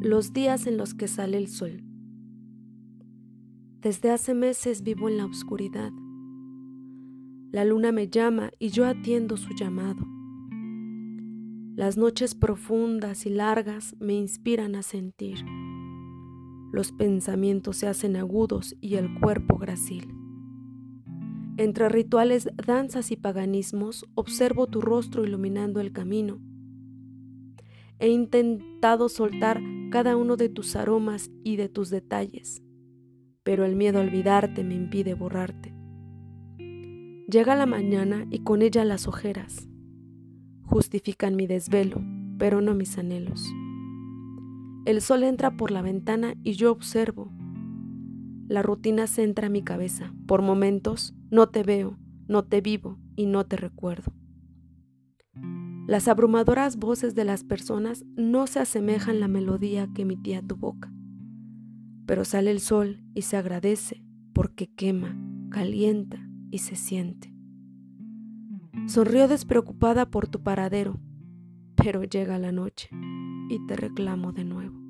Los días en los que sale el sol. Desde hace meses vivo en la oscuridad. La luna me llama y yo atiendo su llamado. Las noches profundas y largas me inspiran a sentir. Los pensamientos se hacen agudos y el cuerpo gracil. Entre rituales, danzas y paganismos, observo tu rostro iluminando el camino. He intentado soltar cada uno de tus aromas y de tus detalles, pero el miedo a olvidarte me impide borrarte. Llega la mañana y con ella las ojeras justifican mi desvelo, pero no mis anhelos. El sol entra por la ventana y yo observo. La rutina se entra mi cabeza. Por momentos no te veo, no te vivo y no te recuerdo. Las abrumadoras voces de las personas no se asemejan la melodía que emitía tu boca. Pero sale el sol y se agradece porque quema, calienta y se siente. Sonrío despreocupada por tu paradero, pero llega la noche y te reclamo de nuevo.